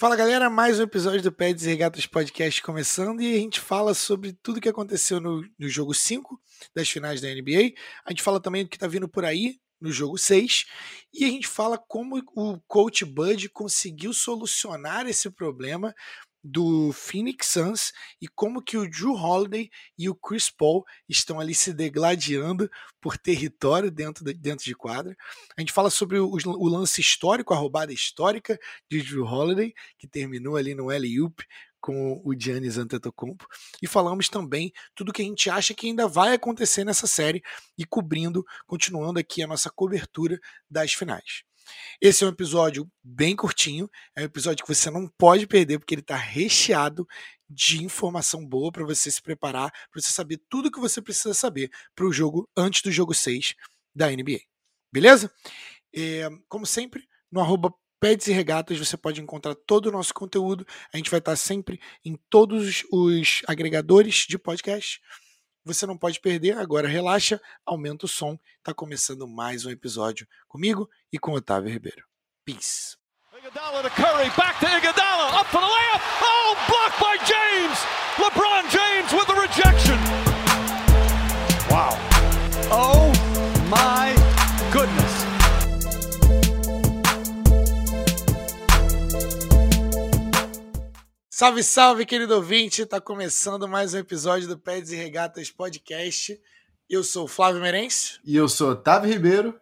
Fala galera, mais um episódio do Peds e Regatas Podcast começando e a gente fala sobre tudo que aconteceu no, no jogo 5 das finais da NBA. A gente fala também do que está vindo por aí no jogo 6 e a gente fala como o coach Bud conseguiu solucionar esse problema do Phoenix Suns e como que o Drew Holiday e o Chris Paul estão ali se degladiando por território dentro de, dentro de quadra. A gente fala sobre o, o lance histórico, a roubada histórica de Drew Holiday, que terminou ali no L-Oop com o Giannis Antetokounmpo e falamos também tudo que a gente acha que ainda vai acontecer nessa série e cobrindo, continuando aqui a nossa cobertura das finais. Esse é um episódio bem curtinho, é um episódio que você não pode perder, porque ele está recheado de informação boa para você se preparar, para você saber tudo o que você precisa saber para o jogo antes do jogo 6 da NBA. Beleza? É, como sempre, no arroba Peds e Regatas você pode encontrar todo o nosso conteúdo. A gente vai estar sempre em todos os agregadores de podcast. Você não pode perder, agora relaxa, aumenta o som. Tá começando mais um episódio comigo e com Otávio Ribeiro. Peace. Iguodala to Curry, back to Iguodala, up for the layup. Oh, blocked by James. LeBron James with the rejection. Wow. Oh my Salve, salve, querido ouvinte! Tá começando mais um episódio do Peds e Regatas Podcast. Eu sou o Flávio Merencio. E eu sou Otávio Ribeiro.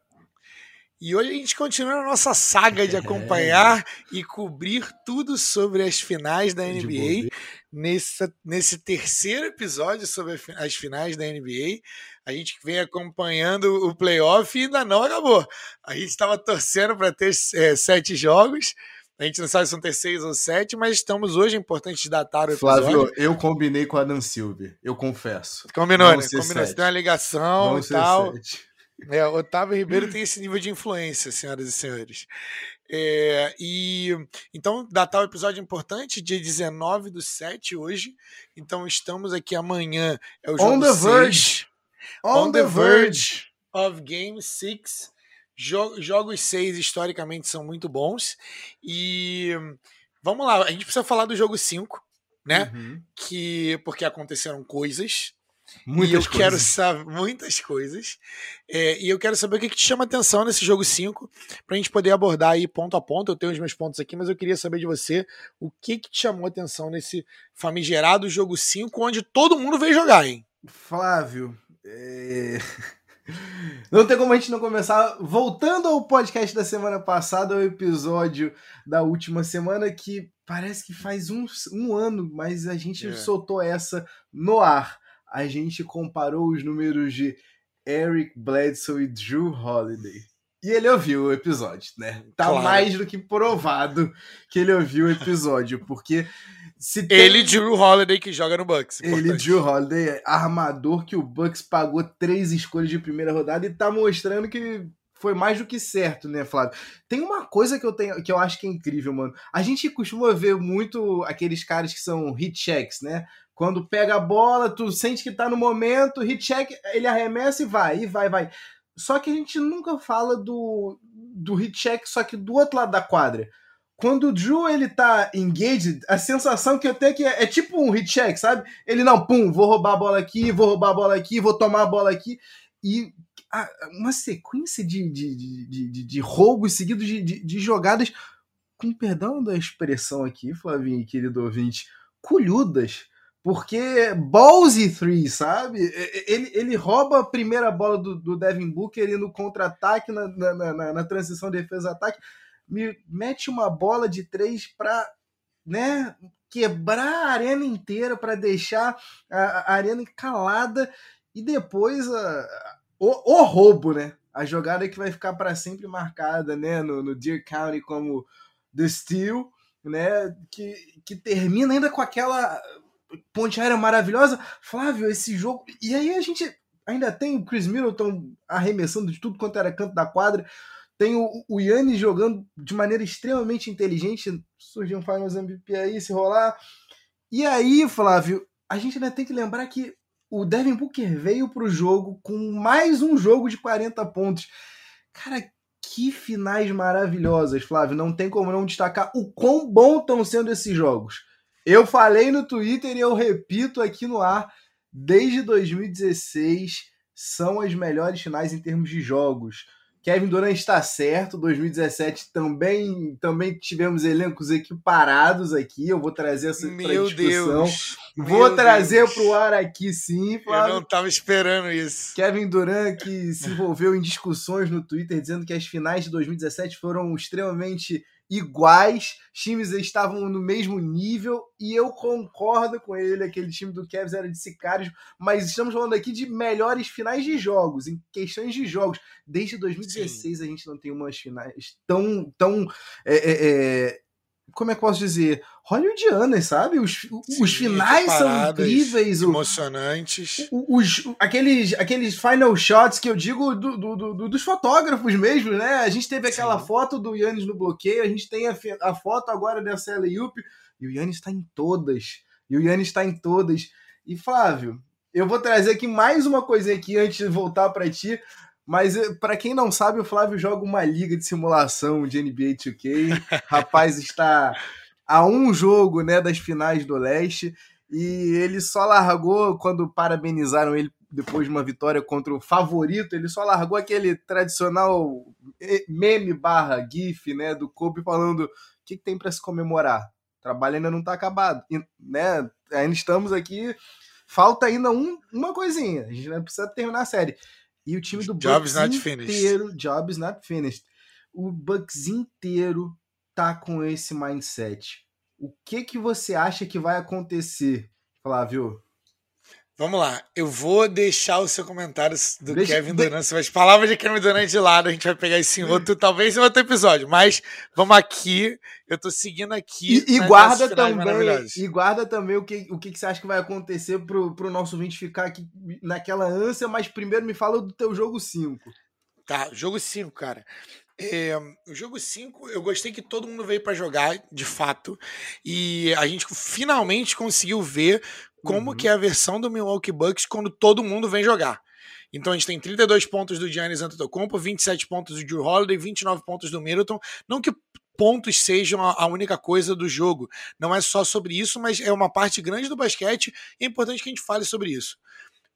E hoje a gente continua a nossa saga de acompanhar é. e cobrir tudo sobre as finais da NBA. Nesse, nesse terceiro episódio sobre as finais da NBA, a gente vem acompanhando o playoff e ainda não acabou. A gente estava torcendo para ter é, sete jogos. A gente não sabe se vão ter seis ou sete, mas estamos hoje, é importante datar o episódio. Flávio, eu combinei com a Dan Silva, eu confesso. Combinou, né? Combinou. Você tem uma ligação Vão e tal. É, Otávio Ribeiro tem esse nível de influência, senhoras e senhores. É, e então, datar o episódio importante, dia 19 do 7 hoje. Então, estamos aqui amanhã. É o On the seis, verge. On, On the, the verge of Game 6 jogos 6 historicamente são muito bons. E vamos lá, a gente precisa falar do jogo 5, né? Uhum. Que porque aconteceram coisas. Muitas e eu coisas. quero saber muitas coisas. É, e eu quero saber o que, que te chama atenção nesse jogo 5, pra gente poder abordar aí ponto a ponto. Eu tenho os meus pontos aqui, mas eu queria saber de você o que, que te chamou atenção nesse famigerado jogo 5, onde todo mundo veio jogar, hein? Flávio, é... Não tem como a gente não começar voltando ao podcast da semana passada, ao episódio da última semana, que parece que faz um, um ano, mas a gente é. soltou essa no ar. A gente comparou os números de Eric Bledsoe e Drew Holiday. E ele ouviu o episódio, né? Tá claro. mais do que provado que ele ouviu o episódio, porque se tem... Ele Drew Holiday que joga no Bucks. Importante. Ele Drew Holiday, armador que o Bucks pagou três escolhas de primeira rodada e tá mostrando que foi mais do que certo, né, Flávio? Tem uma coisa que eu tenho que eu acho que é incrível, mano. A gente costuma ver muito aqueles caras que são hit checks, né? Quando pega a bola, tu sente que tá no momento, hit check, ele arremessa e vai, e vai, vai. Só que a gente nunca fala do, do hit check, só que do outro lado da quadra quando o Drew ele tá engaged, a sensação que eu tenho é que é, é, tipo um hit check, sabe? Ele não, pum, vou roubar a bola aqui, vou roubar a bola aqui, vou tomar a bola aqui. E a, uma sequência de, de, de, de, de roubos seguidos de, de, de, jogadas, com perdão da expressão aqui, Flavinho, querido ouvinte, colhudas. Porque balls e three, sabe? Ele, ele rouba a primeira bola do, do Devin Booker e no contra-ataque, na, na, na, na transição defesa-ataque me mete uma bola de três para né, quebrar a arena inteira, para deixar a, a, arena calada e depois a, o, o, roubo, né? A jogada que vai ficar para sempre marcada né, no, no Deer County como The Steel, né? Que, que termina ainda com aquela ponte aérea maravilhosa. Flávio, esse jogo. E aí a gente ainda tem o Chris Middleton arremessando de tudo quanto era canto da quadra. Tem o, o jogando de maneira extremamente inteligente. Surgiu um Finals MVP aí, se rolar. E aí, Flávio, a gente ainda tem que lembrar que o Devin Booker veio para o jogo com mais um jogo de 40 pontos. Cara, que finais maravilhosas, Flávio. Não tem como não destacar o quão bom estão sendo esses jogos. Eu falei no Twitter e eu repito aqui no ar, desde 2016 são as melhores finais em termos de jogos. Kevin Durant está certo, 2017 também também tivemos elencos equiparados aqui. Eu vou trazer essa Meu discussão. Deus. Vou Meu trazer para o ar aqui sim, Flávio. Eu não estava esperando isso. Kevin Durant que se envolveu em discussões no Twitter dizendo que as finais de 2017 foram extremamente iguais, times estavam no mesmo nível e eu concordo com ele, aquele time do Cavs era de sicários, mas estamos falando aqui de melhores finais de jogos, em questões de jogos. Desde 2016 Sim. a gente não tem umas finais tão, tão é, é, é como é que posso dizer? Hollywoodianas, sabe? Os, Sim, os finais são incríveis. Emocionantes. Os, os, aqueles, aqueles final shots que eu digo do, do, do, dos fotógrafos mesmo, né? A gente teve aquela Sim. foto do Yannis no bloqueio, a gente tem a, a foto agora dessa Eliup, e o Yannis está em todas. E o Yannis está em todas. E Flávio, eu vou trazer aqui mais uma coisinha aqui antes de voltar para ti. Mas eh, para quem não sabe, o Flávio joga uma liga de simulação de NBA 2K. Rapaz está a um jogo, né, das finais do Leste e ele só largou quando parabenizaram ele depois de uma vitória contra o favorito, ele só largou aquele tradicional eh, meme barra gif, né, do Kobe falando o que, que tem para se comemorar. O trabalho ainda não está acabado, e, né? Ainda estamos aqui, falta ainda um, uma coisinha. A gente precisa terminar a série. E o time do Jobs Bucks inteiro, Jobs not finished. O Bucks inteiro tá com esse mindset. O que que você acha que vai acontecer, Flávio? Vamos lá, eu vou deixar o seu comentário do Deixa, Kevin Durant, de... as palavras de Kevin Durant de lado, a gente vai pegar isso em outro, talvez em outro episódio, mas vamos aqui, eu tô seguindo aqui. E, e guarda também, e guarda também o que, o que, que você acha que vai acontecer pro, pro nosso ouvinte ficar aqui naquela ânsia, mas primeiro me fala do teu jogo 5. Tá, jogo 5, cara. É, o jogo 5, eu gostei que todo mundo veio para jogar, de fato, e a gente finalmente conseguiu ver como uhum. que é a versão do Milwaukee Bucks quando todo mundo vem jogar. Então a gente tem 32 pontos do Giannis Antetokounmpo, 27 pontos do Drew Holiday, 29 pontos do Middleton. Não que pontos sejam a única coisa do jogo. Não é só sobre isso, mas é uma parte grande do basquete e é importante que a gente fale sobre isso.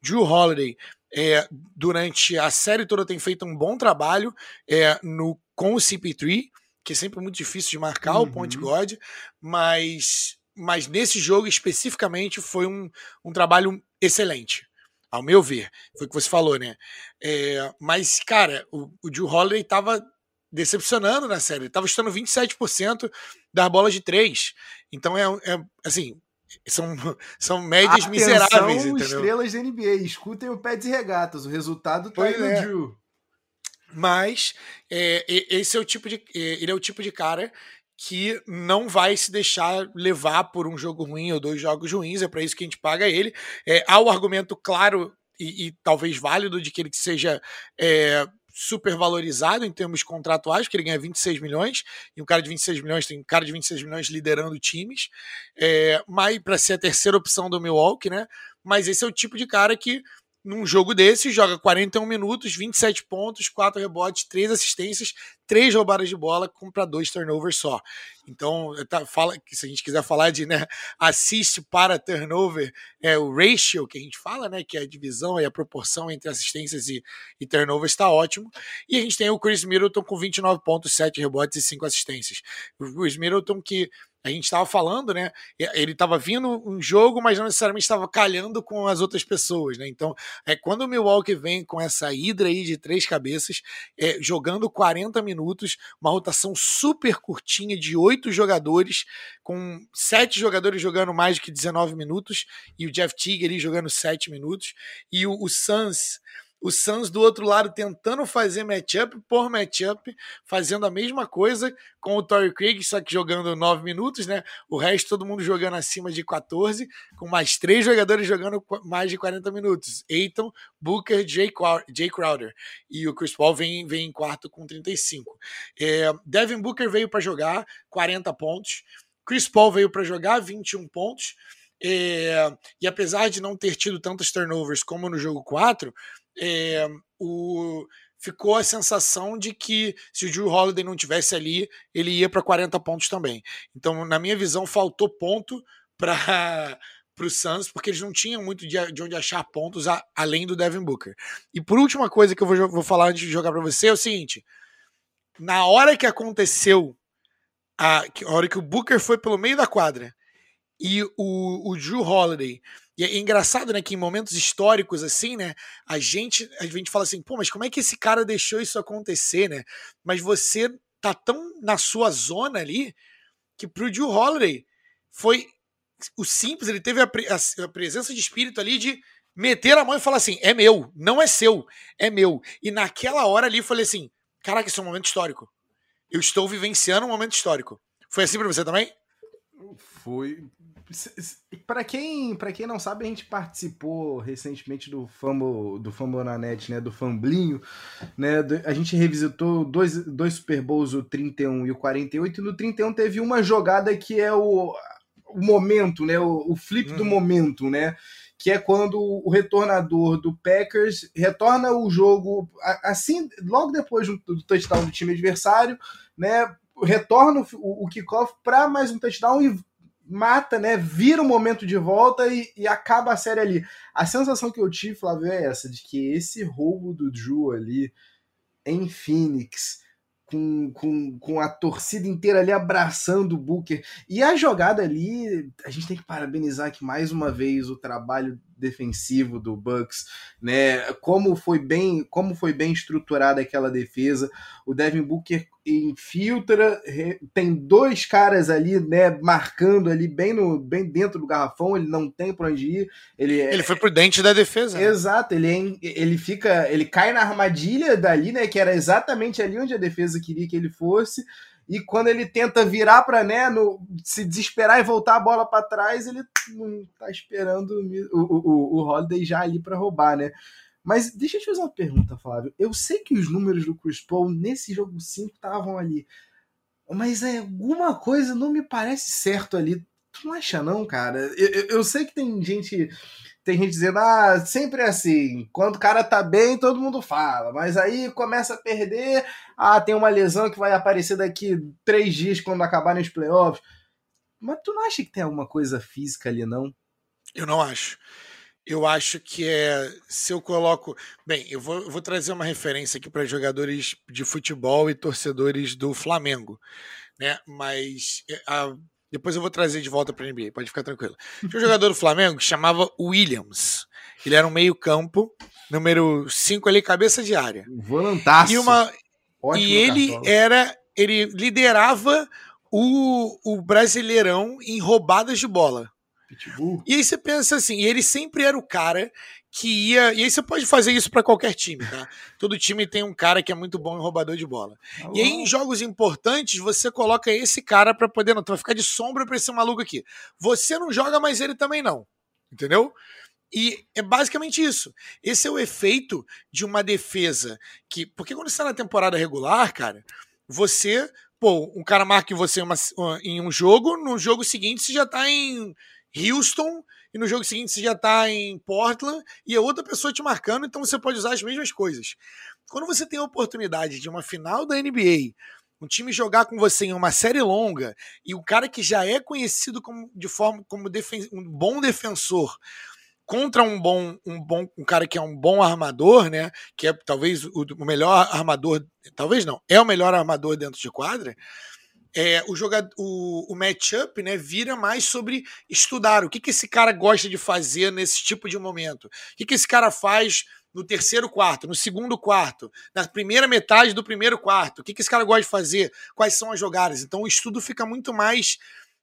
Drew Holiday, é, durante a série toda, tem feito um bom trabalho é, no, com o CP3, que é sempre muito difícil de marcar uhum. o point guard, mas mas nesse jogo especificamente foi um, um trabalho excelente, ao meu ver. Foi o que você falou, né? É, mas, cara, o, o Drew Holiday tava decepcionando na série. Ele tava chutando 27% das bolas de três. Então é, é assim. São, são médias Atenção, miseráveis, entendeu? estrelas da NBA, escutem o pé de regatas, o resultado tá aí no é. Drew. Mas é, esse é o tipo de. É, ele é o tipo de cara que não vai se deixar levar por um jogo ruim ou dois jogos ruins, é para isso que a gente paga ele. É, há o argumento claro e, e talvez válido de que ele seja é, super valorizado em termos contratuais, porque ele ganha 26 milhões, e um cara de 26 milhões tem um cara de 26 milhões liderando times, é, mas para ser a terceira opção do Milwaukee, né? Mas esse é o tipo de cara que num jogo desse, joga 41 minutos, 27 pontos, 4 rebotes, 3 assistências, 3 roubadas de bola, compra dois turnovers só. Então, tá, fala se a gente quiser falar de né, assist para turnover, é o ratio que a gente fala, né, que é a divisão e a proporção entre assistências e, e turnovers está ótimo. E a gente tem o Chris Middleton com 29 pontos, 7 rebotes e 5 assistências. O Chris Middleton que a gente estava falando, né? Ele estava vindo um jogo, mas não necessariamente estava calhando com as outras pessoas, né? Então, é quando o Milwaukee vem com essa hidra aí de três cabeças, é, jogando 40 minutos, uma rotação super curtinha de oito jogadores, com sete jogadores jogando mais do que 19 minutos, e o Jeff Teague ali jogando 7 minutos, e o, o Suns o Suns do outro lado tentando fazer matchup por matchup, fazendo a mesma coisa com o Torrey Craig, só que jogando 9 minutos, né? O resto todo mundo jogando acima de 14, com mais três jogadores jogando mais de 40 minutos. Aiton, Booker, Jay Crowder. E o Chris Paul vem, vem em quarto com 35. É, Devin Booker veio para jogar 40 pontos. Chris Paul veio para jogar 21 pontos. É, e apesar de não ter tido tantos turnovers como no jogo 4, é, o, ficou a sensação de que se o Drew Holiday não tivesse ali, ele ia para 40 pontos também. Então, na minha visão, faltou ponto para para o Suns, porque eles não tinham muito de, de onde achar pontos a, além do Devin Booker. E por última coisa que eu vou, vou falar antes de jogar para você é o seguinte: na hora que aconteceu, a, a hora que o Booker foi pelo meio da quadra e o, o Drew Holiday. E é engraçado, né, que em momentos históricos assim, né, a gente, a gente fala assim, pô, mas como é que esse cara deixou isso acontecer, né? Mas você tá tão na sua zona ali que pro Drew Holiday foi o simples, ele teve a, a, a, presença de espírito ali de meter a mão e falar assim: é meu, não é seu, é meu. E naquela hora ali eu falei assim: caraca, isso é um momento histórico. Eu estou vivenciando um momento histórico. Foi assim para você também? Foi. Para quem, para quem não sabe, a gente participou recentemente do Fumble, do Fumble na net, né, do Famblinho, né? A gente revisitou dois, dois Super Bowls, o 31 e o 48, e no 31 teve uma jogada que é o o momento, né? O, o flip uhum. do momento, né? Que é quando o retornador do Packers retorna o jogo assim, logo depois do, do touchdown do time adversário, né? Retorna o, o kickoff para mais um touchdown e mata, né? Vira o momento de volta e, e, acaba a série ali. A sensação que eu tive, Flávio, é essa, de que esse roubo do Drew ali em Phoenix com, com, com a torcida inteira ali abraçando o Booker. E a jogada ali, a gente tem que parabenizar aqui mais uma vez o trabalho defensivo do Bucks, né? Como foi bem, como foi bem estruturada aquela defesa. O Devin Booker infiltra, tem dois caras ali, né, marcando ali bem no bem dentro do garrafão, ele não tem para onde ir. Ele é Ele foi prudente da defesa. Né? Exato, ele é, ele fica, ele cai na armadilha dali, né, que era exatamente ali onde a defesa queria que ele fosse e quando ele tenta virar para né, no, se desesperar e voltar a bola para trás, ele não tá esperando o, o, o Holiday já ali para roubar, né? Mas deixa eu te fazer uma pergunta, Flávio. Eu sei que os números do Chris Paul nesse jogo 5 estavam ali, mas é, alguma coisa não me parece certo ali. Tu não acha, não, cara? Eu, eu, eu sei que tem gente tem gente dizendo, ah, sempre é assim, quando o cara tá bem, todo mundo fala, mas aí começa a perder, ah, tem uma lesão que vai aparecer daqui três dias quando acabarem os playoffs. Mas tu não acha que tem alguma coisa física ali, não? Eu não acho. Eu acho que é. Se eu coloco. Bem, eu vou, eu vou trazer uma referência aqui para jogadores de futebol e torcedores do Flamengo. Né? Mas é, a, depois eu vou trazer de volta para a NBA, pode ficar tranquilo. Tinha um jogador do Flamengo que chamava Williams. Ele era um meio-campo, número 5 ali, cabeça de área. Volantaço. E, uma, e ele era. Ele liderava o, o Brasileirão em roubadas de bola. Pitbull. E aí você pensa assim, ele sempre era o cara que ia. E aí você pode fazer isso para qualquer time, tá? Todo time tem um cara que é muito bom em roubador de bola. Ah, e aí, em jogos importantes, você coloca esse cara para poder. Não, tu vai ficar de sombra pra esse maluco aqui. Você não joga, mas ele também não. Entendeu? E é basicamente isso. Esse é o efeito de uma defesa que. Porque quando você está na temporada regular, cara, você. Pô, um cara marca em você uma, em um jogo, no jogo seguinte você já tá em Houston e no jogo seguinte você já está em Portland e é outra pessoa te marcando, então você pode usar as mesmas coisas. Quando você tem a oportunidade de uma final da NBA, um time jogar com você em uma série longa e o cara que já é conhecido como de forma como um bom defensor contra um bom um bom um cara que é um bom armador, né, que é talvez o, o melhor armador, talvez não, é o melhor armador dentro de quadra é, o, jogador, o, o matchup né, vira mais sobre estudar o que, que esse cara gosta de fazer nesse tipo de momento. O que, que esse cara faz no terceiro quarto, no segundo quarto, na primeira metade do primeiro quarto. O que, que esse cara gosta de fazer? Quais são as jogadas? Então o estudo fica muito mais.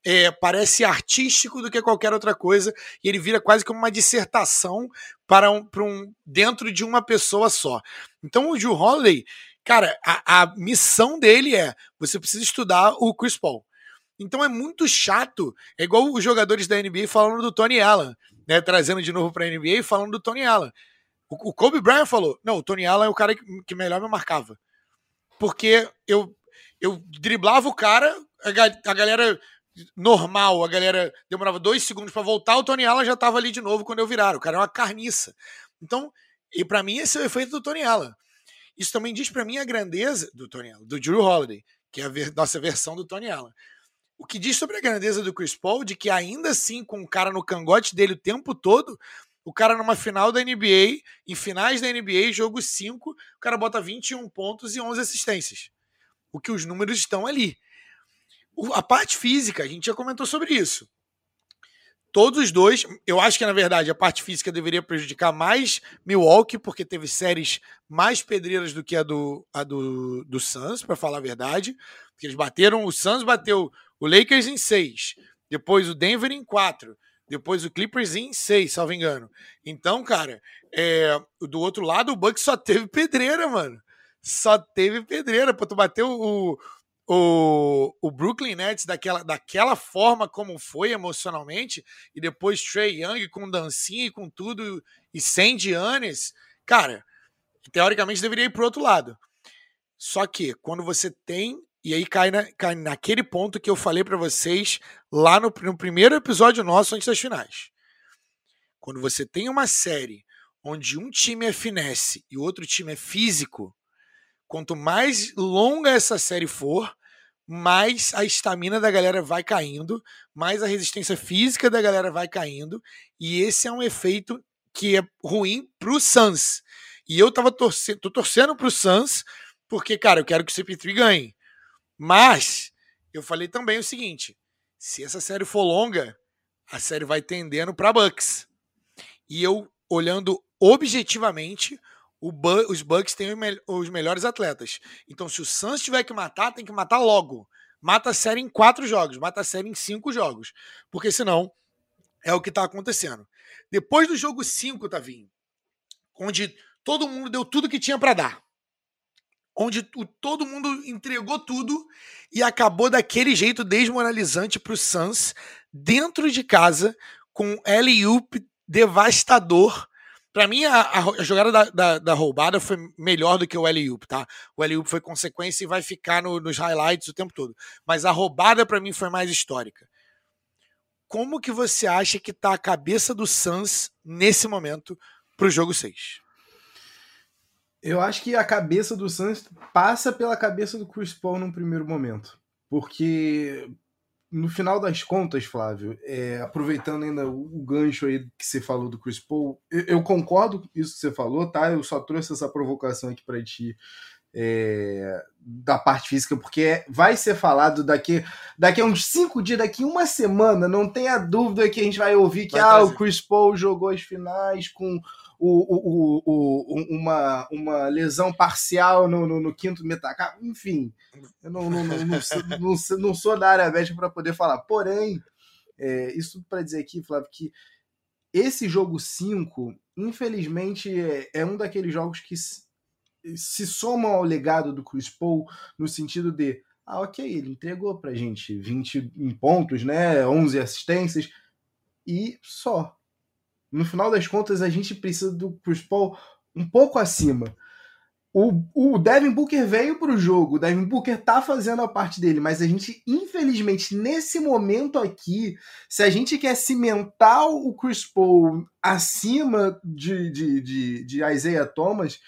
É, parece artístico do que qualquer outra coisa e ele vira quase como uma dissertação para um, para um dentro de uma pessoa só. Então o Drew Holiday Cara, a, a missão dele é: você precisa estudar o Chris Paul. Então é muito chato. É igual os jogadores da NBA falando do Tony Allen, né? Trazendo de novo para a NBA e falando do Tony Allen. O, o, Kobe Bryant falou: não, o Tony Allen é o cara que, que melhor me marcava. Porque eu, eu driblava o cara, a, a galera normal, a galera demorava dois segundos para voltar, o Tony Allen já estava ali de novo quando eu virar. O cara é uma carniça. Então, e para mim esse é o efeito do Tony Allen. Isso também diz para mim a grandeza do Tony Allen, do Drew Holiday, que é a ver, nossa versão do Tony Allen. O que diz sobre a grandeza do Chris Paul, de que ainda assim, com o cara no cangote dele o tempo todo, o cara numa final da NBA, em finais da NBA, jogo 5, o cara bota 21 pontos e 11 assistências. O que os números estão ali. O, a parte física, a gente já comentou sobre isso. Todos os dois, eu acho que na verdade a parte física deveria prejudicar mais Milwaukee, porque teve séries mais pedreiras do que a do, a do, do Suns, para falar a verdade. Porque eles bateram, o Suns bateu o Lakers em 6, depois o Denver em 4, depois o Clippers em 6, salvo engano. Então, cara, é, do outro lado o Bucks só teve pedreira, mano. Só teve pedreira. Pô, tu bateu o, o, o Brooklyn Nets daquela, daquela forma como foi emocionalmente, e depois Trey Young com dancinha e com tudo, e sem Giannis, cara, teoricamente deveria ir pro outro lado. Só que quando você tem, e aí cai, na, cai naquele ponto que eu falei para vocês lá no, no primeiro episódio nosso antes das finais. Quando você tem uma série onde um time é finesse e o outro time é físico, quanto mais longa essa série for, mais a estamina da galera vai caindo, mais a resistência física da galera vai caindo, e esse é um efeito que é ruim pro Suns. E eu tava torcendo, tô torcendo pro Suns, porque, cara, eu quero que o CP3 ganhe. Mas eu falei também o seguinte: se essa série for longa, a série vai tendendo para Bucks. E eu olhando objetivamente, Bu os Bucks têm os melhores atletas. Então, se o Suns tiver que matar, tem que matar logo. Mata a série em quatro jogos, mata a série em cinco jogos. Porque senão é o que está acontecendo. Depois do jogo 5, Tavinho, onde todo mundo deu tudo que tinha para dar. Onde o, todo mundo entregou tudo e acabou daquele jeito desmoralizante para o Suns, dentro de casa, com L.U.P. devastador para mim, a, a, jogada da, da, da, roubada foi melhor do que o Eliup, tá? O Eliup foi consequência e vai ficar no, nos highlights o tempo todo. Mas a roubada, para mim, foi mais histórica. Como que você acha que tá a cabeça do Suns nesse momento pro jogo 6? Eu acho que a cabeça do Suns passa pela cabeça do Chris Paul num primeiro momento. Porque no final das contas, Flávio, é, aproveitando ainda o, gancho aí que você falou do Chris Paul, eu, eu, concordo com isso que você falou, tá? Eu só trouxe essa provocação aqui para ti é, da parte física, porque vai ser falado daqui, daqui a uns cinco dias, daqui uma semana, não tenha dúvida que a gente vai ouvir que vai ah, o Chris Paul jogou as finais com o, o, o, uma, uma lesão parcial no, no, no quinto metacarpo, enfim, eu não, não, não, não, sou, não, não sou da área médica para poder falar. Porém, é, isso para dizer aqui, Flávio, que esse jogo 5, infelizmente, é, é, um daqueles jogos que se, se somam ao legado do Chris Paul, no sentido de, ah, ok, ele entregou pra gente 20 pontos, né, 11 assistências, e só no final das contas, a gente precisa do Chris Paul um pouco acima. O, o Devin Booker veio para o jogo, o Devin Booker tá fazendo a parte dele, mas a gente, infelizmente, nesse momento aqui, se a gente quer cimentar o Chris Paul acima de, de, de, de Isaiah Thomas,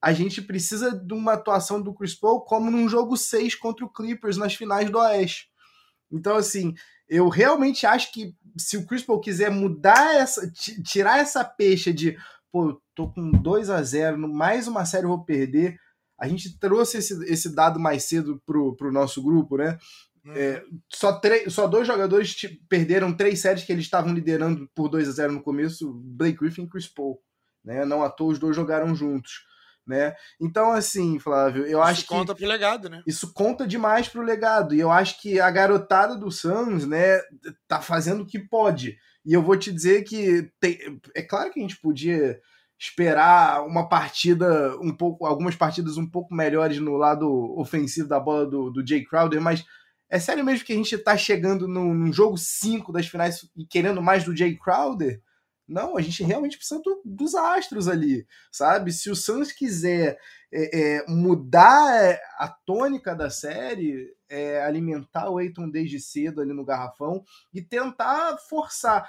a gente precisa de uma atuação do Chris Paul como num jogo 6 contra o Clippers nas finais do Oeste. Então, assim, eu realmente acho que se o Chris Paul quiser mudar essa, tirar essa peixe de, pô, tô com 2 a 0 mais uma série eu vou perder. A gente trouxe esse, esse dado mais cedo pro, pro nosso grupo, né? Hum. É, só, três, só dois jogadores perderam três séries que eles estavam liderando por 2 a 0 no começo, Blake Griffin e Chris Paul. Né? Não à toa os dois jogaram juntos né? Então, assim, Flávio, eu isso acho que. Isso conta pro legado, né? Isso conta demais pro legado. E eu acho que a garotada do Suns, né, tá fazendo o que pode. E eu vou te dizer que tem... é claro que a gente podia esperar uma partida um pouco, algumas partidas um pouco melhores no lado ofensivo da bola do, do Jay Crowder, mas é sério mesmo que a gente tá chegando num, num jogo 5 das finais e querendo mais do Jay Crowder? Não, a gente realmente precisa do, dos astros ali, sabe? Se o Suns quiser é, é, mudar é, a tônica da série, é, alimentar o Eiton desde cedo ali no garrafão e tentar forçar.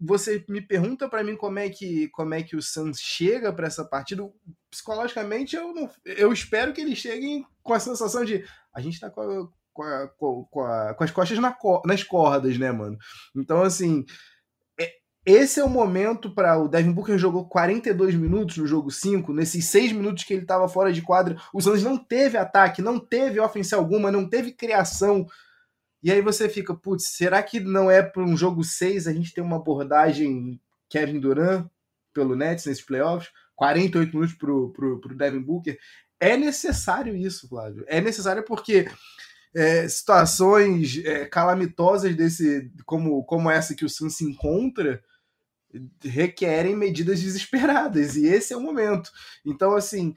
Você me pergunta para mim como é que como é que o Suns chega para essa partida. Psicologicamente, eu, não, eu espero que eles cheguem com a sensação de a gente tá com, a, com, a, com, a, com as costas na, nas cordas, né, mano? Então, assim, esse é o momento para o Devin Booker jogou 42 minutos no jogo 5, nesses 6 minutos que ele estava fora de quadra, o Suns não teve ataque, não teve ofensa alguma, não teve criação. E aí você fica, putz, será que não é para um jogo 6 a gente ter uma abordagem Kevin Durant pelo Nets nesses playoffs? 48 minutos pro, pro, pro Devin Booker. É necessário isso, Flávio. É necessário porque é, situações é, calamitosas desse, como, como essa que o Suns se encontra, requerem medidas desesperadas, e esse é o momento. Então, assim,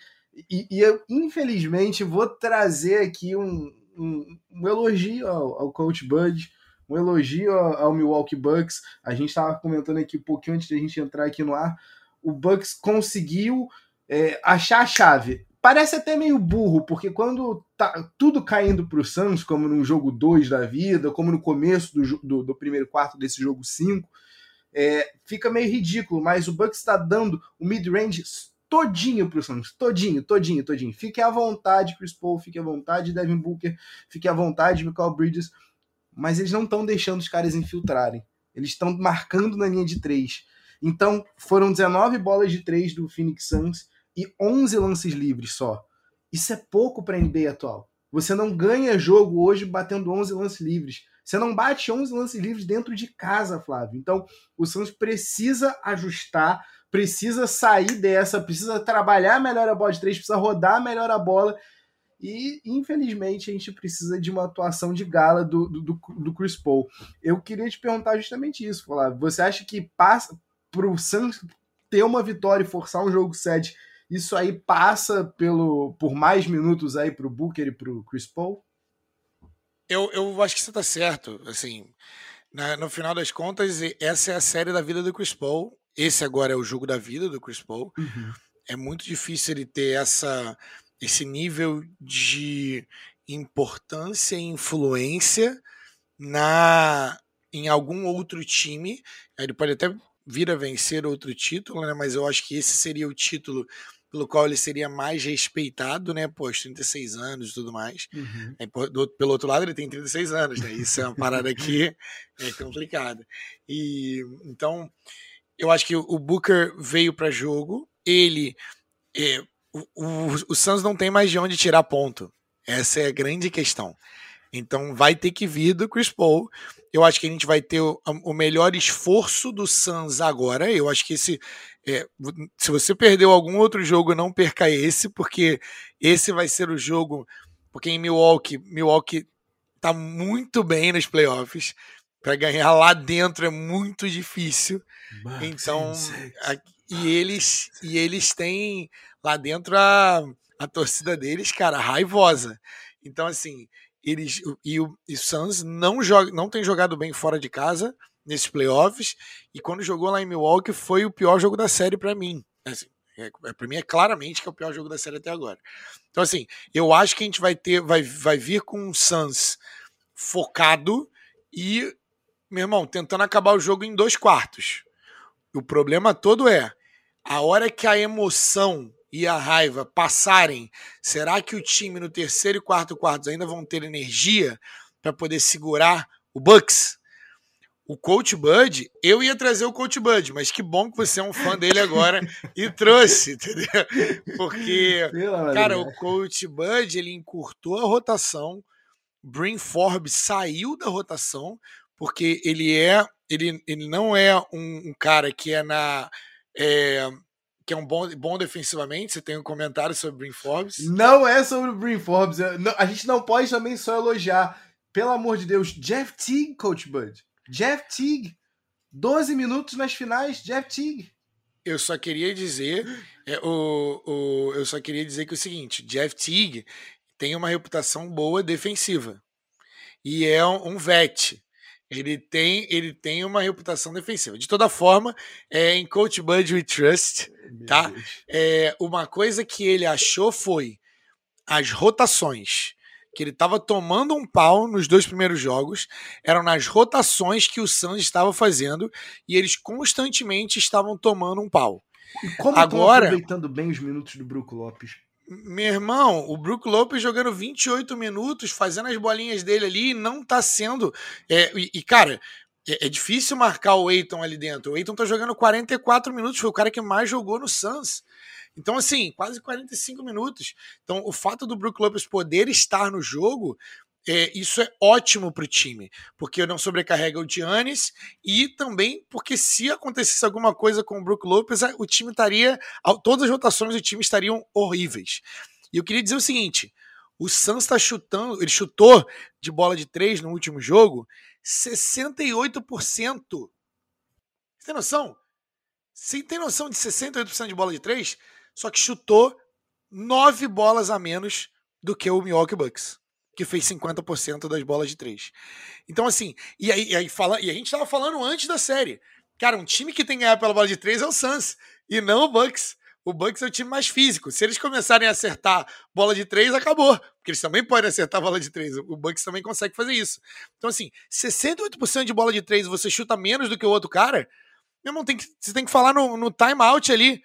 e, e eu, infelizmente, vou trazer aqui um, um, um elogio ao, ao, Coach Bud, um elogio ao, ao Milwaukee Bucks. A gente estava comentando aqui um pouquinho antes da gente entrar aqui no ar. O Bucks conseguiu é, achar a chave. Parece até meio burro, porque quando tá tudo caindo para o Suns, como no jogo 2 da vida, como no começo do, do, do primeiro quarto desse jogo 5, é, fica meio ridículo, mas o Bucks está dando o mid-range todinho para o Suns, todinho, todinho, todinho. Fique à vontade, Chris Paul, fique à vontade, Devin Booker, fique à vontade, Michael Bridges, mas eles não estão deixando os caras infiltrarem. Eles estão marcando na linha de três. Então, foram 19 bolas de três do Phoenix Suns e 11 lances livres só. Isso é pouco para a NBA atual. Você não ganha jogo hoje batendo 11 lances livres. Você não bate 11 lances livres dentro de casa, Flávio. Então, o Santos precisa ajustar, precisa sair dessa, precisa trabalhar melhor a bola de três, precisa rodar melhor a bola. E, infelizmente, a gente precisa de uma atuação de gala do, do, do Chris Paul. Eu queria te perguntar justamente isso, Flávio. Você acha que passa para o Santos ter uma vitória e forçar um jogo 7, isso aí passa pelo por mais minutos aí para o Booker e para o Chris Paul? Eu, eu acho que você está certo. Assim, na, no final das contas, essa é a série da vida do Chris Paul. Esse agora é o jogo da vida do Chris Paul. Uhum. É muito difícil ele ter essa, esse nível de importância e influência na em algum outro time. Ele pode até vir a vencer outro título, né? mas eu acho que esse seria o título pelo qual ele seria mais respeitado, né? Pô, 36 anos e tudo mais. Uhum. É, do, pelo outro lado, ele tem 36 anos, né? Isso é uma parada que é complicada. E então, eu acho que o Booker veio para jogo, ele. É, o, o, o Suns não tem mais de onde tirar ponto. Essa é a grande questão. Então vai ter que vir do Chris Paul. Eu acho que a gente vai ter o, o melhor esforço do Suns agora. Eu acho que esse é, se você perdeu algum outro jogo, não perca esse, porque esse vai ser o jogo. Porque em Milwaukee, Milwaukee tá muito bem nos playoffs. Para ganhar lá dentro é muito difícil. então, a, e eles e eles têm lá dentro a, a torcida deles, cara, raivosa. Então, assim, eles e o, e o Suns não joga, não tem jogado bem fora de casa nesses playoffs e quando jogou lá em Milwaukee foi o pior jogo da série para mim. Assim, é, é para mim é claramente que é o pior jogo da série até agora. Então assim, eu acho que a gente vai ter vai, vai vir com um Suns focado e meu irmão, tentando acabar o jogo em dois quartos. O problema todo é a hora que a emoção e a raiva passarem, será que o time no terceiro e quarto quartos ainda vão ter energia para poder segurar o Bucks? O Coach Bud, eu ia trazer o Coach Bud, mas que bom que você é um fã dele agora e trouxe, entendeu? Porque, cara, o Coach Bud, ele encurtou a rotação, Brin Forbes saiu da rotação, porque ele é, ele, ele não é um, um cara que é na... É, que é um bom, bom defensivamente. Você tem um comentário sobre o Brin Forbes? Não é sobre o Brin Forbes. A gente não pode também só elogiar. Pelo amor de Deus, Jeff Teague, Coach Bud. Jeff Teague. 12 minutos nas finais, Jeff Teague. Eu só queria dizer, é, o, o, eu só queria dizer que é o seguinte, Jeff Teague tem uma reputação boa defensiva e é um, um vet. Ele tem, ele tem uma reputação defensiva. De toda forma, é, em Coach Bud We Trust, tá? É, uma coisa que ele achou foi as rotações. Que ele estava tomando um pau nos dois primeiros jogos, eram nas rotações que o Suns estava fazendo e eles constantemente estavam tomando um pau. E como Agora, aproveitando bem os minutos do Brook Lopes? Meu irmão, o Brook Lopes jogando 28 minutos, fazendo as bolinhas dele ali, não tá sendo. É, e, e, cara, é, é, difícil marcar o Eiton ali dentro. O Eiton tá jogando 44 minutos, foi o cara que mais jogou no Suns. Então, assim, quase 45 minutos. Então, o fato do Brook Lopes poder estar no jogo é, isso é ótimo para o time, porque não sobrecarrega o Giannis e também porque se acontecesse alguma coisa com o Brook Lopes, o time estaria. Todas as rotações do time estariam horríveis. E eu queria dizer o seguinte: o Suns está chutando, ele chutou de bola de três no último jogo 68%. Você tem noção? Você tem noção de 68% de bola de três? Só que chutou nove bolas a menos do que o Milwaukee Bucks que fez 50% das bolas de três. Então, assim, e aí, e aí fala, e a gente tava falando antes da série. Cara, um time que tem que ganhar pela bola de três é o Suns, e não o Bucks. O Bucks é o time mais físico. Se eles começarem a acertar bola de três, acabou. Porque eles também podem acertar bola de três. O Bucks também consegue fazer isso. Então, assim, 68% de bola de três você chuta menos do que o outro cara, meu irmão, tem que, você tem que falar no, no timeout ali,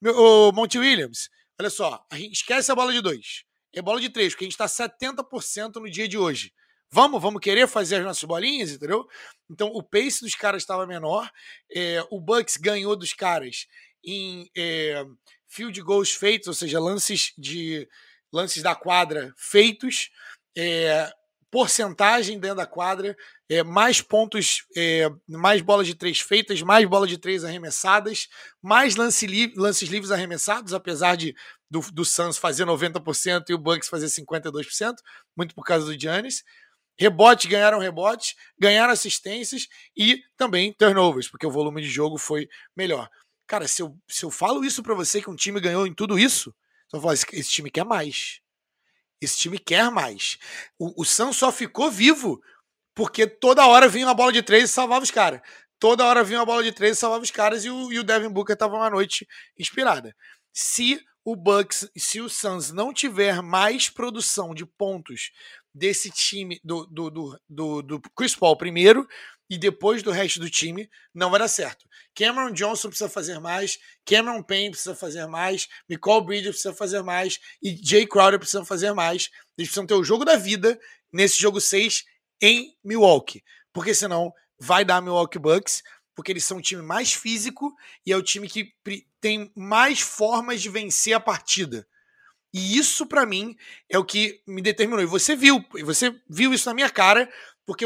meu, o Monty Williams. Olha só, esquece a bola de dois é bola de três, porque a gente está 70% no dia de hoje. Vamos, vamos querer fazer as nossas bolinhas, entendeu? Então o pace dos caras estava menor. É, o Bucks ganhou dos caras em é, field goals feitos, ou seja, lances de lances da quadra feitos. É, porcentagem dentro da quadra, é, mais pontos, é, mais bolas de três feitas, mais bolas de três arremessadas, mais lance li lances livres arremessados, apesar de do, do Suns fazer 90% e o Bucks fazer 52%, muito por causa do Giannis. Rebote, ganharam rebote, ganharam assistências e também turnovers, porque o volume de jogo foi melhor. Cara, se eu, se eu falo isso para você que um time ganhou em tudo isso, você vai falar, esse, esse time quer mais. Esse time quer mais. O, o Suns só ficou vivo porque toda hora vinha uma bola de três e salvava os caras. Toda hora vinha uma bola de três e salvava os caras e o, e o Devin Booker estava uma noite inspirada. Se o Bucks, se o Suns não tiver mais produção de pontos desse time, do, do, do, do, do Chris Paul primeiro e depois do resto do time, não vai dar certo. Cameron Johnson precisa fazer mais, Cameron Payne precisa fazer mais, Nicole Bridges precisa fazer mais e Jay Crowder precisa fazer mais. Eles precisam ter o jogo da vida nesse jogo 6 em Milwaukee, porque senão vai dar Milwaukee Bucks, porque eles são o time mais físico e é o time que tem mais formas de vencer a partida. E isso para mim é o que me determinou. E você viu, você viu isso na minha cara, porque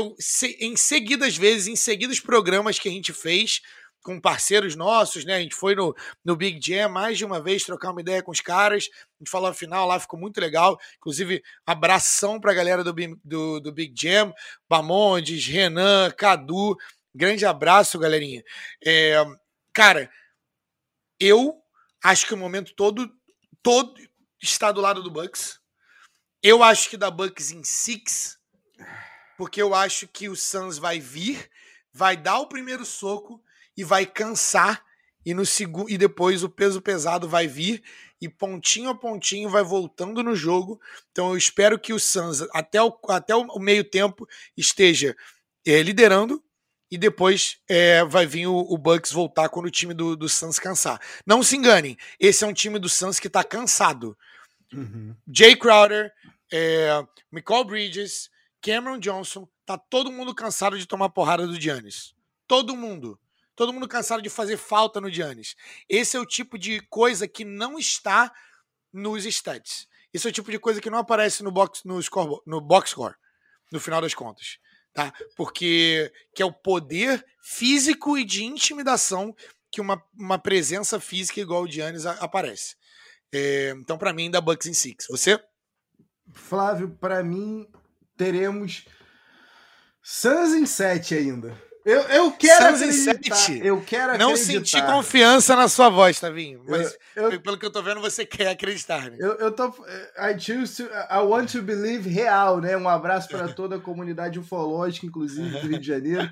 em seguidas vezes, em seguidos programas que a gente fez com parceiros nossos, né? A gente foi no, no Big Jam mais de uma vez trocar uma ideia com os caras. A gente falou final lá, ficou muito legal. Inclusive, abração pra galera do, do, do Big Jam, Bamondes, Renan, Cadu. Grande abraço, galerinha. É, cara, eu acho que o momento todo, todo está do lado do Bucks. Eu acho que da Bucks em six, porque eu acho que o Suns vai vir, vai dar o primeiro soco e vai cansar e no segundo e depois o peso pesado vai vir e pontinho a pontinho vai voltando no jogo. Então eu espero que o Suns até o, até o meio tempo esteja é, liderando e depois é, vai vir o, o, Bucks voltar quando o time do, do Suns cansar. Não se enganem, esse é um time do Suns que está cansado. Uhum. Jay Crowder, é, Michael Bridges, Cameron Johnson, tá todo mundo cansado de tomar porrada do Giannis. Todo mundo. Todo mundo cansado de fazer falta no Giannis. Esse é o tipo de coisa que não está nos stats. Esse é o tipo de coisa que não aparece no box, no, score, no box score, no final das contas tá? Porque que é o poder físico e de intimidação que uma, uma presença física igual o Giannis aparece. É, então, para mim, da Bucks em Six. Você? Flávio, para mim, teremos Suns em 7 ainda. Eu, eu quero acreditar. Eu quero Não senti confiança na sua voz, Tavinho. Mas eu, eu, pelo que eu tô vendo, você quer acreditar. Né? Eu, eu tô. I choose to. I want to believe real, né? Um abraço para toda a comunidade ufológica, inclusive do Rio de Janeiro.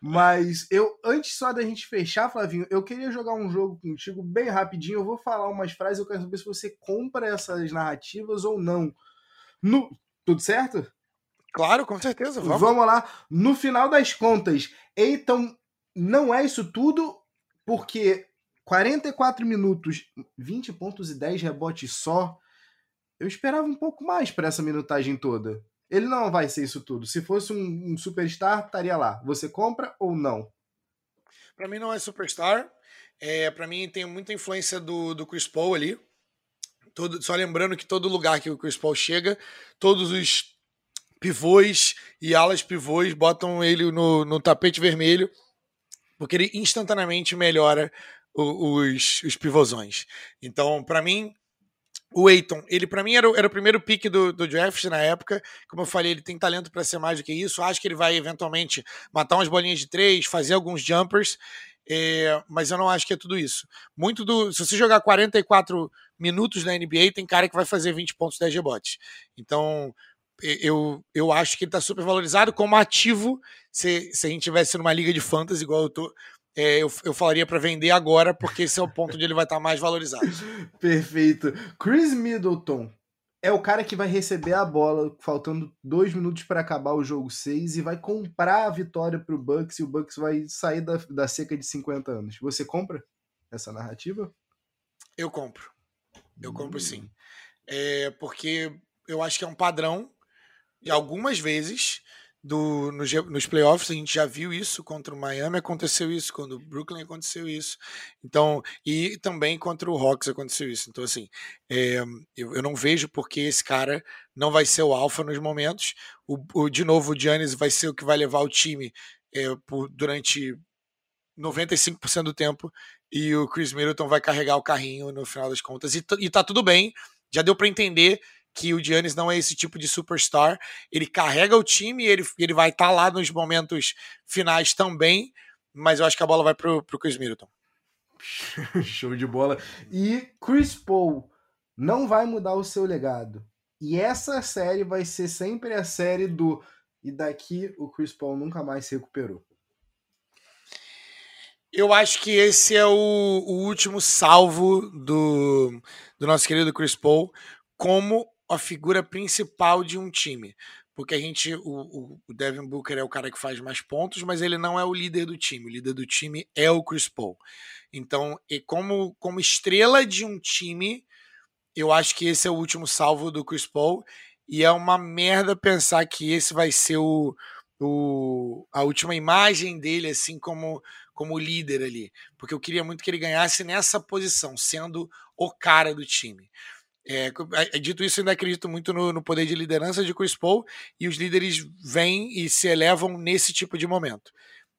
Mas eu, antes só da gente fechar, Flavinho, eu queria jogar um jogo contigo bem rapidinho. Eu vou falar umas frases, eu quero saber se você compra essas narrativas ou não. No, tudo certo? Claro, com certeza. Vamos. vamos lá. No final das contas, Eiton não é isso tudo, porque 44 minutos, 20 pontos e 10 rebotes só. Eu esperava um pouco mais para essa minutagem toda. Ele não vai ser isso tudo. Se fosse um, um superstar, estaria lá. Você compra ou não? Para mim não é superstar. É, para mim tem muita influência do, do Chris Paul ali. Todo, só lembrando que todo lugar que o Chris Paul chega, todos os pivôs e alas pivôs botam ele no, no tapete vermelho, porque ele instantaneamente melhora os, os pivôzões. Então, para mim, o Eiton, ele para mim era, era, o primeiro pick do, do, draft na época. Como eu falei, ele tem talento para ser mais do que isso. Acho que ele vai eventualmente matar umas bolinhas de três, fazer alguns jumpers, é, mas eu não acho que é tudo isso. Muito do. Se você jogar 44 minutos na NBA, tem cara que vai fazer 20 pontos 10 rebotes. Então, eu, eu acho que ele está super valorizado como ativo. Se, se a gente tivesse numa liga de fantasy igual eu tô, é, eu, eu falaria para vender agora, porque esse é o ponto onde ele vai estar tá mais valorizado. Perfeito. Chris Middleton é o cara que vai receber a bola faltando dois minutos para acabar o jogo 6 e vai comprar a vitória para o Bucks e o Bucks vai sair da, da seca de 50 anos. Você compra essa narrativa? Eu compro. Eu compro sim. Hum. É, porque eu acho que é um padrão e algumas vezes do, nos, nos playoffs a gente já viu isso contra o Miami aconteceu isso quando o Brooklyn aconteceu isso. Então e também contra o Hawks aconteceu isso. Então assim é, eu, eu, não vejo porque esse cara não vai ser o alfa nos momentos. O, o de novo o Giannis vai ser o que vai levar o time é, por, durante 95% do tempo e o Chris Middleton vai carregar o carrinho no final das contas. E, e tá tudo bem. Já deu para entender que o Giannis não é esse tipo de superstar. Ele carrega o time, ele, ele vai estar tá lá nos momentos finais também, mas eu acho que a bola vai pro, pro Chris Middleton. Show de bola. E Chris Paul não vai mudar o seu legado. E essa série vai ser sempre a série do e daqui o Chris Paul nunca mais se recuperou. Eu acho que esse é o, o último salvo do, do nosso querido Chris Paul como a figura principal de um time. Porque a gente, o, o Devin Booker é o cara que faz mais pontos, mas ele não é o líder do time. O líder do time é o Chris Paul. Então, e como, como estrela de um time, eu acho que esse é o último salvo do Chris Paul. E é uma merda pensar que esse vai ser o, o, a última imagem dele, assim, como, como líder ali. Porque eu queria muito que ele ganhasse nessa posição, sendo o cara do time. É, dito isso, ainda acredito muito no, no, poder de liderança de Chris Paul e os líderes vêm e se elevam nesse tipo de momento.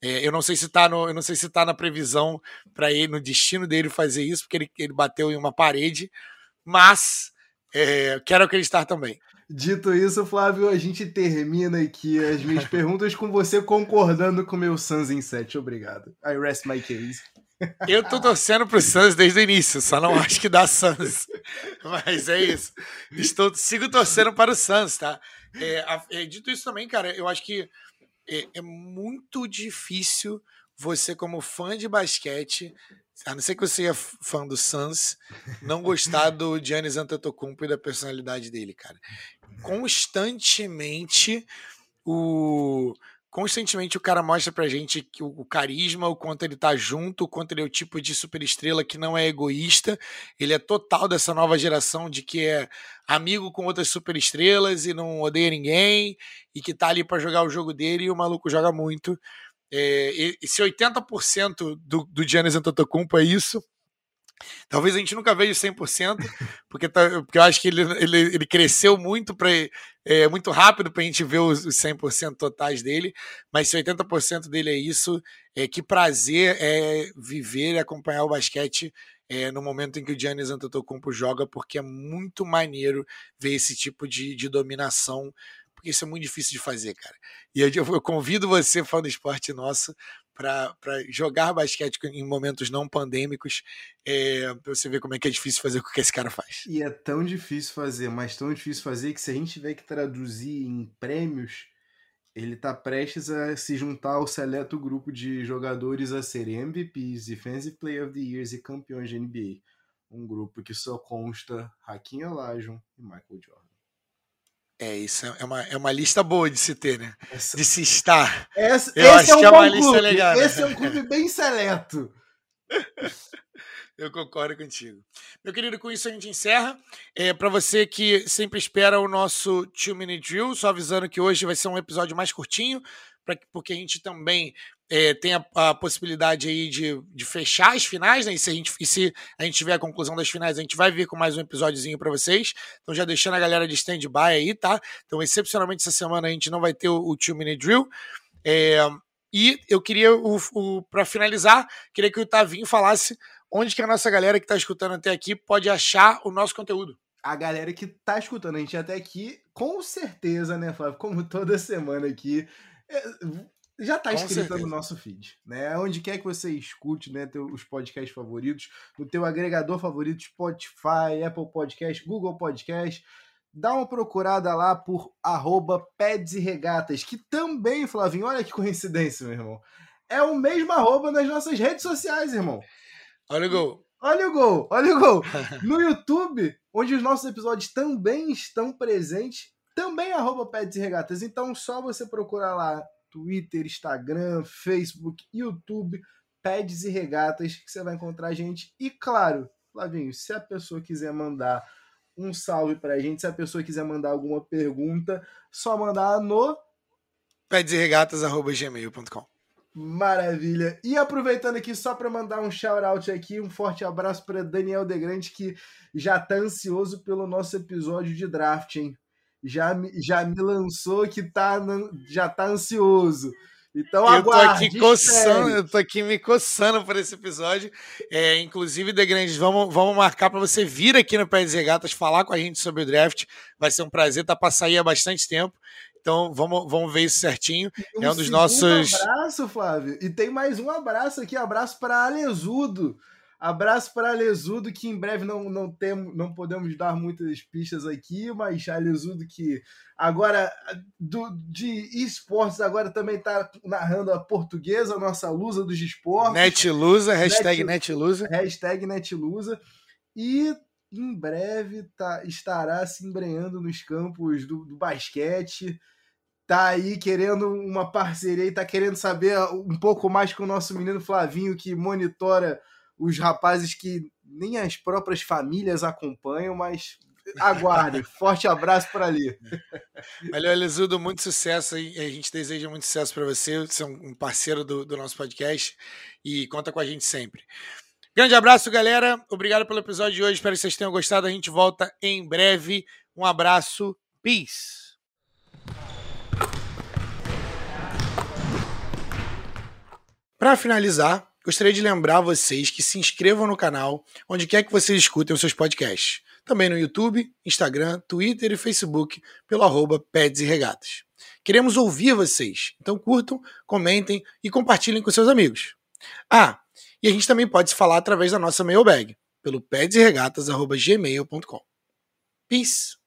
É, eu não sei se está eu não sei se tá na previsão para ele, no destino dele fazer isso, porque ele, ele bateu em uma parede, mas é, quero acreditar também. Dito isso, Flávio, a gente termina aqui as minhas perguntas com você concordando com o meu Suns em 7. Obrigado. I rest my case. Eu tô torcendo pro Suns desde o início, só não acho que dá Suns. Mas é isso. Estou, sigo torcendo para o Suns, tá? É, é, dito isso também, cara, eu acho que é, é, muito difícil você, como fã de basquete, a não ser que você é fã do Suns, não gostar do Giannis Antetokounmpo e da personalidade dele, cara. Constantemente o constantemente o cara mostra pra gente que o, carisma, o quanto ele tá junto, o quanto ele é o tipo de superestrela que não é egoísta. Ele é total dessa nova geração de que é amigo com outras superestrelas e não odeia ninguém e que tá ali para jogar o jogo dele e o maluco joga muito. É, esse 80% do, do Giannis Antetokounmpo é isso. Talvez a gente nunca veja 100%, porque, tá, porque eu acho que ele, ele, ele cresceu muito para é, muito rápido para a gente ver os, os 100% totais dele, mas se 80% dele é isso, é, que prazer é viver e acompanhar o basquete é, no momento em que o Giannis Antetokounmpo joga, porque é muito maneiro ver esse tipo de, de dominação porque isso é muito difícil de fazer, cara. E eu, eu convido você, fã do esporte nosso, para jogar basquete em momentos não pandêmicos, é, para você ver como é que é difícil fazer o que esse cara faz. E é tão difícil fazer, mas tão difícil fazer que se a gente tiver que traduzir em prêmios, ele está prestes a se juntar ao seleto grupo de jogadores a serem MVPs, Defensive Player of the Years e campeões de NBA. Um grupo que só consta Hakim Olajuwon e Michael Jordan. É, isso é uma, é uma lista boa de se ter, né? Essa... De se estar. Essa, Eu acho é um que é uma lista legal. Esse é um clube bem seleto. Eu concordo contigo. Meu querido, com isso a gente encerra. É, para você que sempre espera o nosso Two Minute Drill, só avisando que hoje vai ser um episódio mais curtinho, pra, porque a gente também é, tem a, a, possibilidade aí de, de fechar as finais, né? E se, a gente, se a gente tiver a conclusão das finais, a gente vai vir com mais um episódiozinho para vocês. Então, já deixando a galera de stand-by aí, tá? Então, excepcionalmente essa semana a gente não vai ter o, o Two Minute Drill. É, e eu queria, o, o para finalizar, queria que o Tavinho falasse onde que a nossa galera que está escutando até aqui pode achar o nosso conteúdo. A galera que está escutando a gente até aqui, com certeza, né, Flávio? Como toda semana aqui, é, já está inscrito no nosso feed, né? Onde quer que você escute, né, os podcasts favoritos, no teu agregador favorito, Spotify, Apple Podcast, Google Podcast, dá uma procurada lá por arroba Peds e Regatas, que também, Flavinho, olha que coincidência, meu irmão. É o mesmo arroba nas nossas redes sociais, irmão. Olha o gol. Olha o gol, olha o gol. No YouTube, onde os nossos episódios também estão presentes, também arroba Pets e Regatas. Então, só você procurar lá Twitter, Instagram, Facebook, YouTube, Peds e Regatas, que você vai encontrar a gente. E claro, Flavinho, se a pessoa quiser mandar um salve pra gente, se a pessoa quiser mandar alguma pergunta, só mandar no pedsregatas.gmail.com Maravilha. E aproveitando aqui só para mandar um shout out aqui, um forte abraço para Daniel Degrande que já tá ansioso pelo nosso episódio de draft, hein? Já me, já me lançou que tá já tá ansioso. Então eu tô aqui coçando, eu tô aqui me coçando por esse episódio. É, inclusive, The Grandes, vamos, vamos marcar para você vir aqui no Pé de Regatas falar com a gente sobre o draft. Vai ser um prazer, tá para sair há bastante tempo. Então vamos, vamos ver isso certinho. Um é um dos nossos. abraço, Flávio. E tem mais um abraço aqui, abraço para Alesudo. Abraço para Alesudo, que em breve não, não, temos, não podemos dar muitas pistas aqui, mas Alesudo que agora do, de esportes agora também está narrando a portuguesa, a nossa lusa dos esportes. Netlusa, hashtag Netlusa. Hashtag Netlusa. E em breve tá, estará se embrenhando nos campos do, do basquete tá aí querendo uma parceria e tá querendo saber um pouco mais com o nosso menino Flavinho, que monitora os rapazes que nem as próprias famílias acompanham, mas aguarde. Forte abraço para ali. Valeu, Elizudo, muito sucesso. A gente deseja muito sucesso para você. Você é um parceiro do, do nosso podcast e conta com a gente sempre. Grande abraço, galera. Obrigado pelo episódio de hoje. Espero que vocês tenham gostado. A gente volta em breve. Um abraço. Peace. Para finalizar, gostaria de lembrar vocês que se inscrevam no canal onde quer que vocês escutem os seus podcasts. Também no YouTube, Instagram, Twitter e Facebook pelo arroba Peds e Regatas. Queremos ouvir vocês, então curtam, comentem e compartilhem com seus amigos. Ah, e a gente também pode se falar através da nossa mailbag, pelo pedsregatas.gmail.com. Peace!